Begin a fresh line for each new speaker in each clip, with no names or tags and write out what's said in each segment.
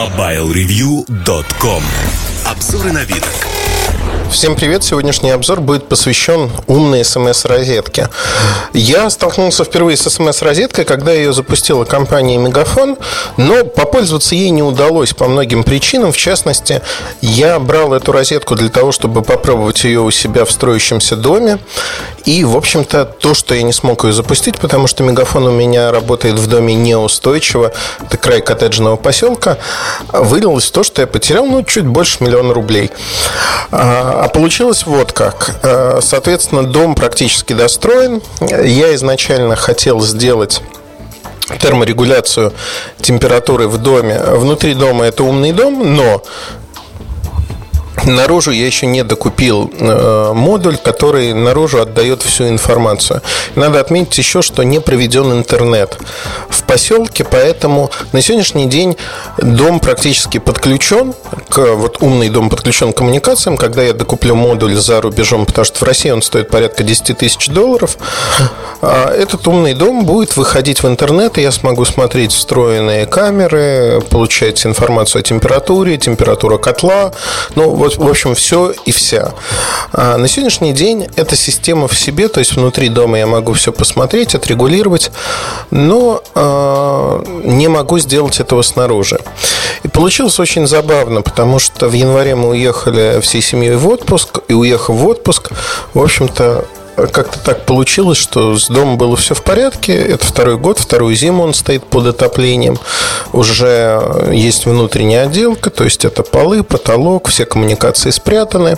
MobileReview.com Обзоры на вид.
Всем привет! Сегодняшний обзор будет посвящен умной смс-розетке. Я столкнулся впервые с смс-розеткой, когда ее запустила компания Мегафон, но попользоваться ей не удалось по многим причинам. В частности, я брал эту розетку для того, чтобы попробовать ее у себя в строящемся доме. И, в общем-то, то, что я не смог ее запустить, потому что Мегафон у меня работает в доме неустойчиво, это край коттеджного поселка, вылилось в то, что я потерял, ну, чуть больше миллиона рублей. А, получилось вот как. Э, соответственно, дом практически достроен. Я изначально хотел сделать терморегуляцию температуры в доме. Внутри дома это умный дом, но Наружу я еще не докупил э, модуль, который наружу отдает всю информацию. Надо отметить еще, что не проведен интернет в поселке, поэтому на сегодняшний день дом практически подключен, к, вот умный дом подключен к коммуникациям. Когда я докуплю модуль за рубежом, потому что в России он стоит порядка 10 тысяч долларов, а этот умный дом будет выходить в интернет, и я смогу смотреть встроенные камеры, получать информацию о температуре, температура котла, ну вот в общем, все и вся. А на сегодняшний день эта система в себе, то есть внутри дома я могу все посмотреть, отрегулировать, но э, не могу сделать этого снаружи. И получилось очень забавно, потому что в январе мы уехали всей семьей в отпуск, и уехав в отпуск, в общем-то, как-то так получилось, что с домом было все в порядке. Это второй год, вторую зиму он стоит под отоплением. Уже есть внутренняя отделка, то есть это полы, потолок, все коммуникации спрятаны.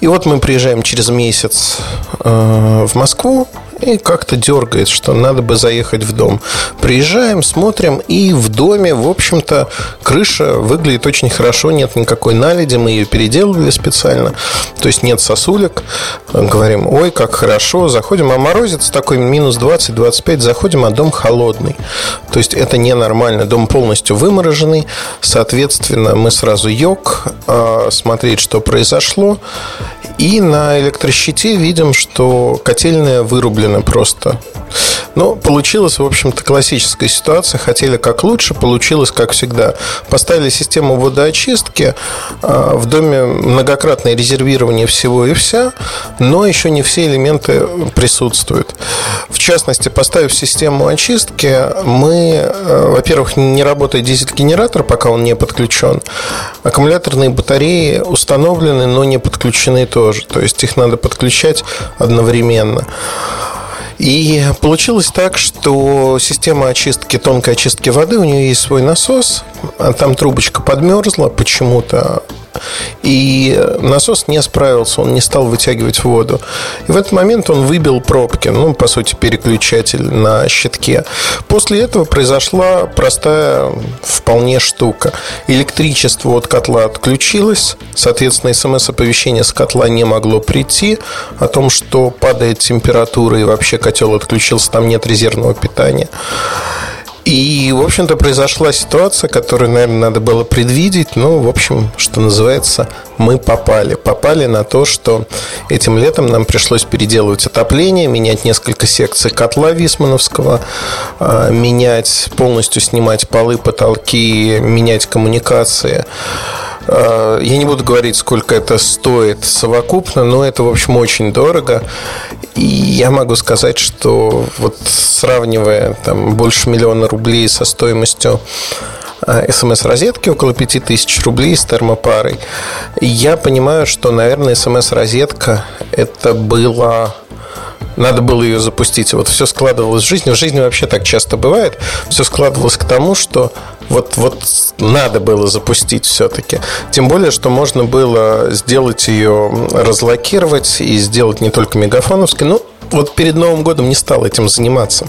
И вот мы приезжаем через месяц э, в Москву, и как-то дергает, что надо бы заехать в дом. Приезжаем, смотрим, и в доме, в общем-то, крыша выглядит очень хорошо, нет никакой наледи, мы ее переделывали специально, то есть нет сосулек. Говорим, ой, как хорошо, заходим, а морозец такой минус 20-25, заходим, а дом холодный. То есть это ненормально, дом полностью вымороженный, соответственно, мы сразу йог, а, смотреть, что произошло, и на электрощите видим, что котельная вырублена просто. Но получилась, в общем-то, классическая ситуация. Хотели как лучше, получилось как всегда. Поставили систему водоочистки. А, в доме многократное резервирование всего и вся, но еще не все элементы присутствуют. В частности, поставив систему очистки, мы, э, во-первых, не работает дизель-генератор, пока он не подключен. Аккумуляторные батареи установлены, но не подключены тоже. То есть их надо подключать одновременно. И получилось так, что система очистки, тонкой очистки воды, у нее есть свой насос, а там трубочка подмерзла почему-то, и насос не справился, он не стал вытягивать воду. И в этот момент он выбил пробки, ну, по сути, переключатель на щитке. После этого произошла простая вполне штука. Электричество от котла отключилось, соответственно, смс-оповещение с котла не могло прийти о том, что падает температура и вообще котел отключился, там нет резервного питания. И, в общем-то, произошла ситуация, которую, наверное, надо было предвидеть. Ну, в общем, что называется, мы попали. Попали на то, что этим летом нам пришлось переделывать отопление, менять несколько секций котла Висмановского, а, менять, полностью снимать полы, потолки, менять коммуникации. А, я не буду говорить, сколько это стоит совокупно, но это, в общем, очень дорого. И я могу сказать, что вот сравнивая там больше миллиона рублей со стоимостью а, смс-розетки около 5000 рублей с термопарой. Я понимаю, что, наверное, смс-розетка это было надо было ее запустить. вот все складывалось в жизни. В жизни вообще так часто бывает. Все складывалось к тому, что вот, вот надо было запустить все-таки. Тем более, что можно было сделать ее, разлокировать и сделать не только мегафоновской. Ну, вот перед Новым годом не стал этим заниматься.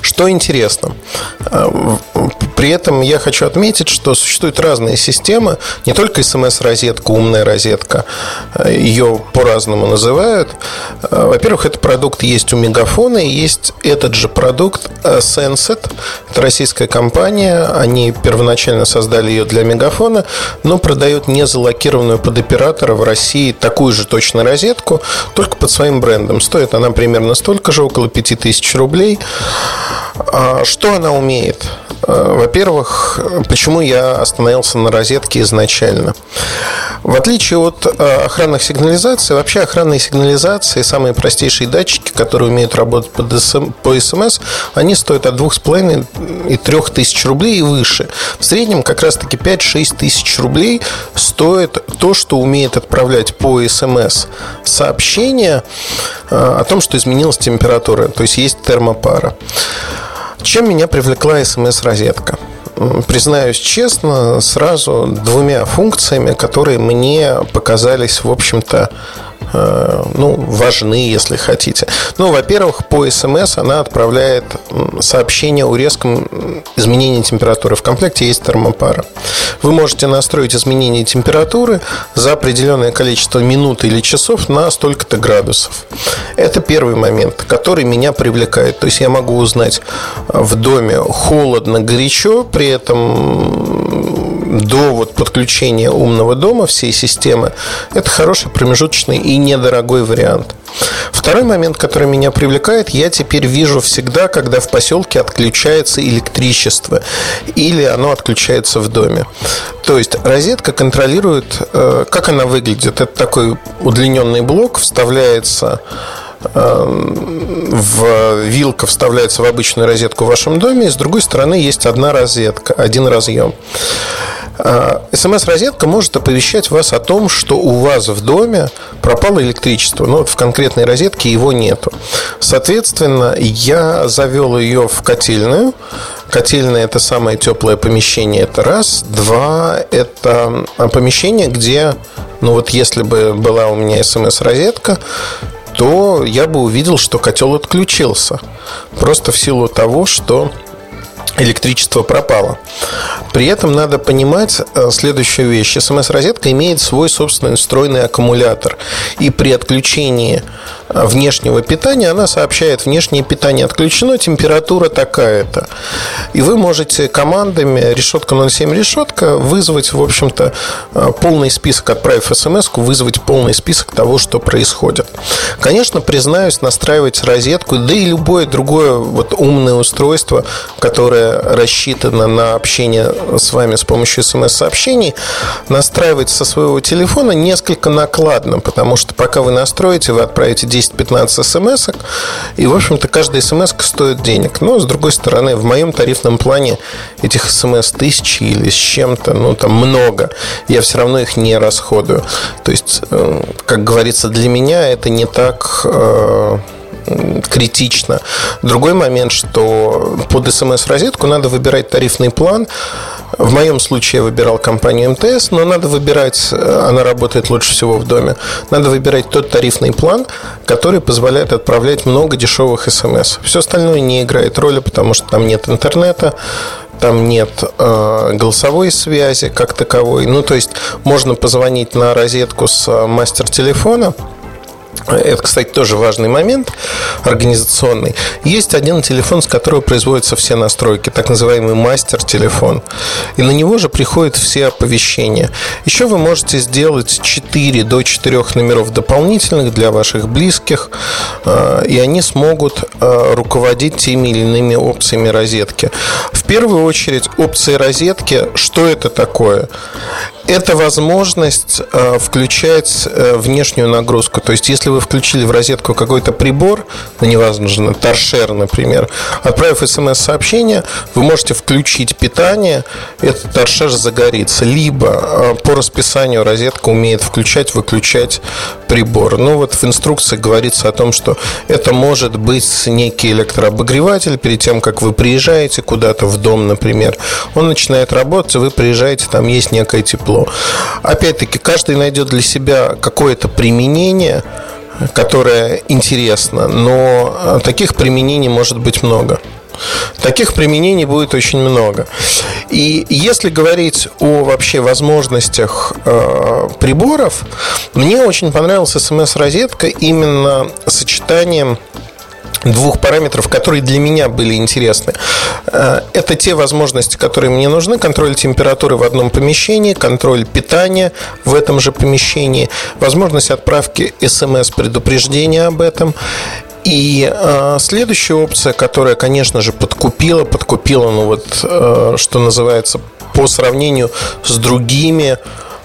Что интересно, э, при этом я хочу отметить, что существуют разные системы, не только смс-розетка, умная розетка, э, ее по-разному называют. Э, во-первых, этот продукт есть у Мегафона, и есть этот же продукт Senset, это российская компания, они первоначально создали ее для Мегафона, но продают не залокированную под оператора в России такую же точно розетку, только под своим брендом. Стоит она примерно столько же, около 5000 рублей. А что она умеет? Э, во-первых, почему я остановился на розетке изначально? В отличие от э, охранных сигнализаций, вообще охранные сигнализации, самые простейшие датчики, которые умеют работать по, ДСМ, по СМС, они стоят от 2,5 и 3 тысяч рублей и выше. В среднем как раз-таки 5-6 тысяч рублей стоит то, что умеет отправлять по СМС сообщение э, о том, что изменилась температура, то есть есть термопара. Чем меня привлекла смс-розетка? признаюсь честно, сразу двумя функциями, которые мне показались, в общем-то, ну, важны, если хотите. Ну, во-первых, по СМС она отправляет сообщение о резком изменении температуры. В комплекте есть термопара. Вы можете настроить изменение температуры за определенное количество минут или часов на столько-то градусов. Это первый момент, который меня привлекает. То есть я могу узнать в доме холодно, горячо, при этом до вот подключения умного дома всей системы, это хороший промежуточный и недорогой вариант. Второй момент, который меня привлекает, я теперь вижу всегда, когда в поселке отключается электричество или оно отключается в доме. То есть розетка контролирует, э, как она выглядит. Это такой удлиненный блок, вставляется в вилка вставляется в обычную розетку в вашем доме, и с другой стороны есть одна розетка, один разъем. А, СМС-розетка может оповещать вас о том, что у вас в доме пропало электричество. Но в конкретной розетке его нету. Соответственно, я завел ее в котельную. Котельная – это самое теплое помещение, это раз. Два – это помещение, где, ну вот если бы была у меня СМС-розетка, то я бы увидел, что котел отключился. Просто в силу того, что электричество пропало. При этом надо понимать э, следующую вещь. СМС-розетка имеет свой собственный встроенный аккумулятор. И при отключении внешнего питания она сообщает, внешнее питание отключено, температура такая-то. И вы можете командами решетка 07 решетка вызвать, в общем-то, э, полный список, отправив смс вызвать полный список того, что происходит. Конечно, признаюсь, настраивать розетку, да и любое другое вот умное устройство, которое рассчитана на общение с вами с помощью смс-сообщений, настраивать со своего телефона несколько накладно, потому что пока вы настроите, вы отправите 10-15 смс и, в общем-то, каждая смс стоит денег. Но, с другой стороны, в моем тарифном плане этих смс тысячи или с чем-то, ну, там много, я все равно их не расходую. То есть, э, как говорится, для меня это не так э, критично. Другой момент, что под смс-розетку надо выбирать тарифный план. В моем случае я выбирал компанию МТС, но надо выбирать, э, она работает лучше всего в доме, надо выбирать тот тарифный план, который позволяет отправлять много дешевых смс. Все остальное не играет роли, потому что там нет интернета, там нет э, голосовой связи как таковой. Ну, то есть можно позвонить на розетку с э, мастер телефона, это, кстати, тоже важный момент организационный. Есть один телефон, с которого производятся все настройки, так называемый мастер-телефон. И на него же приходят все оповещения. Еще вы можете сделать 4 до 4 номеров дополнительных для ваших близких, э, и они смогут э, руководить теми или иными опциями розетки. В первую очередь, опции розетки, что это такое? Это возможность э, включать э, внешнюю нагрузку. То есть, если вы включили в розетку какой-то прибор, ну, неважно, торшер, например, отправив смс-сообщение, вы можете включить питание, этот торшер загорится. Либо э, по расписанию розетка умеет включать, выключать прибор. Ну, вот в инструкции говорится о том, что это может быть некий электрообогреватель перед тем, как вы приезжаете куда-то в дом, например. Он начинает работать, вы приезжаете, там есть некое тепло тяжело. Опять-таки, каждый найдет для себя какое-то применение, которое интересно, но э, таких применений может быть много. Таких применений будет очень много. И если говорить о вообще возможностях э, приборов, мне очень понравилась смс-розетка именно сочетанием двух параметров, которые для меня были интересны. Э, это те возможности, которые мне нужны. Контроль температуры в одном помещении, контроль питания в этом же помещении, возможность отправки смс-предупреждения об этом И э, следующая опция, которая, конечно же, подкупила, подкупила, ну вот, э, что называется, по сравнению с другими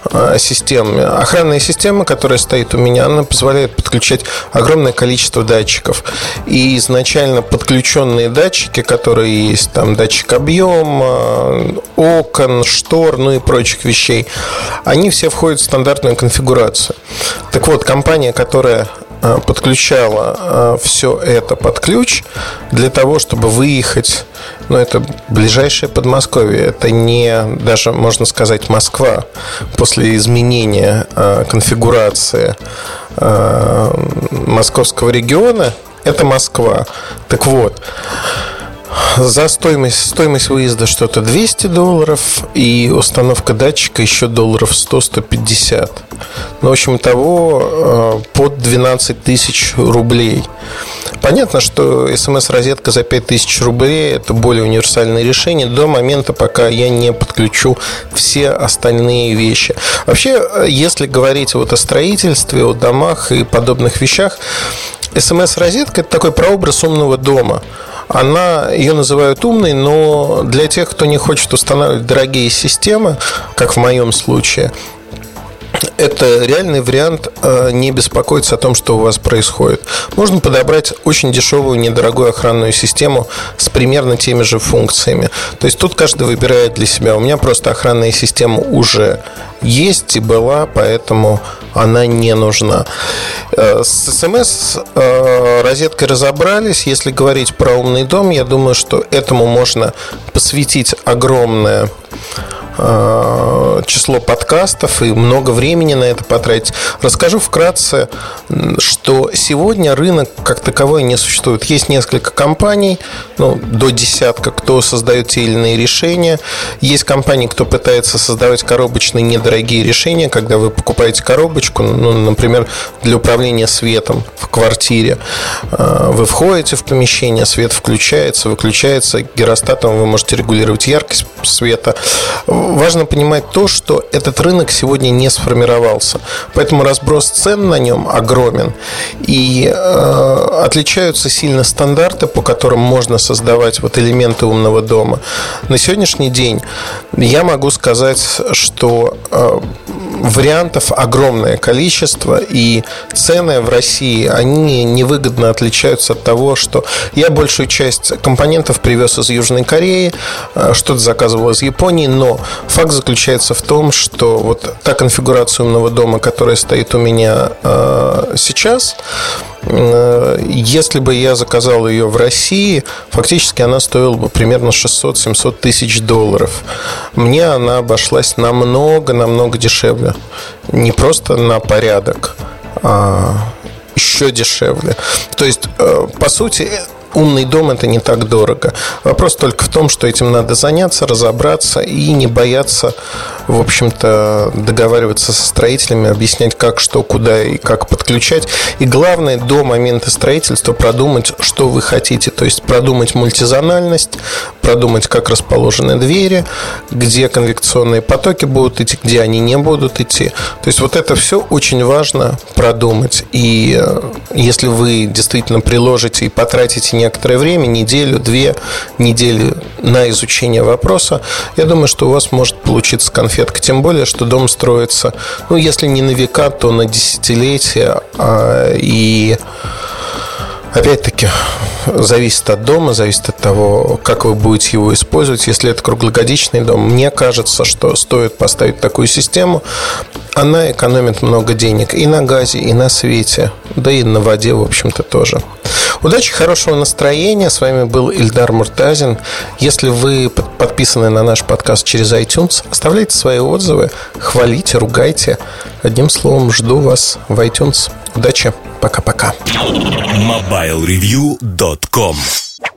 Э, системами. Охранная система, которая стоит у меня, она позволяет подключать огромное количество датчиков. И изначально подключенные датчики, которые есть, там датчик объема, окон, штор, ну и прочих вещей, они все входят в стандартную конфигурацию. Так вот, компания, которая подключала э, все это под ключ для того, чтобы выехать ну, это ближайшее Подмосковье. Это не даже, можно сказать, Москва. После изменения э, конфигурации э, московского региона это Москва. Так вот, за стоимость, стоимость выезда что-то 200 долларов и установка датчика еще долларов 100-150. Ну, в общем, того э, под 12 тысяч рублей. Понятно, что смс-розетка за 5 тысяч рублей – это более универсальное решение до момента, пока я не подключу все остальные вещи. Вообще, э, если говорить вот о строительстве, о домах и подобных вещах, смс-розетка – это такой прообраз умного дома – она, ее называют умной, но для тех, кто не хочет устанавливать дорогие системы, как в моем случае, это реальный вариант э, не беспокоиться о том, что у вас происходит. Можно подобрать очень дешевую, недорогую охранную систему с примерно теми же функциями. То есть тут каждый выбирает для себя. У меня просто охранная система уже есть и была, поэтому она не нужна. Э, с смс э, розеткой разобрались. Если говорить про умный дом, я думаю, что этому можно посвятить огромное число подкастов и много времени на это потратить. Расскажу вкратце, что сегодня рынок как таковой не существует. Есть несколько компаний, ну, до десятка, кто создает те или иные решения. Есть компании, кто пытается создавать коробочные недорогие решения, когда вы покупаете коробочку, ну, например, для управления светом в квартире. Э, вы входите в помещение, свет включается, выключается, гиростатом вы можете регулировать яркость света важно понимать то, что этот рынок сегодня не сформировался. Поэтому разброс цен на нем огромен. И э, отличаются сильно стандарты, по которым можно создавать вот элементы умного дома. На сегодняшний день я могу сказать, что э, вариантов огромное количество, и цены в России, они невыгодно отличаются от того, что я большую часть компонентов привез из Южной Кореи, э, что-то заказывал из Японии, но факт заключается в том, что вот та конфигурация умного дома, которая стоит у меня э, сейчас, Э, если бы я заказал ее в России, фактически она стоила бы примерно 600-700 тысяч долларов. Мне она обошлась намного-намного дешевле. Не просто на порядок, а еще дешевле. То есть, э, по сути, умный дом это не так дорого. Вопрос только в том, что этим надо заняться, разобраться и не бояться, в общем-то, договариваться со строителями, объяснять, как, что, куда и как подключать. И главное, до момента строительства продумать, что вы хотите. То есть продумать мультизональность, продумать, как расположены двери, где конвекционные потоки будут идти, где они не будут идти. То есть вот это все очень важно продумать. И э, если вы действительно приложите и потратите некоторое время, неделю, две недели на изучение вопроса, я думаю, что у вас может получиться конфетка. Тем более, что дом строится, ну, если не на века, то на десятилетия. А, и Опять-таки, зависит от дома, зависит от того, как вы будете его использовать. Если это круглогодичный дом, мне кажется, что стоит поставить такую систему. Она экономит много денег и на газе, и на свете, да и на воде, в общем-то, тоже. Удачи, хорошего настроения. С вами был Ильдар Муртазин. Если вы подписаны на наш подкаст через iTunes, оставляйте свои отзывы, хвалите, ругайте. Одним словом, жду вас в iTunes. Удачи. Пока-пока.
MobileReview.com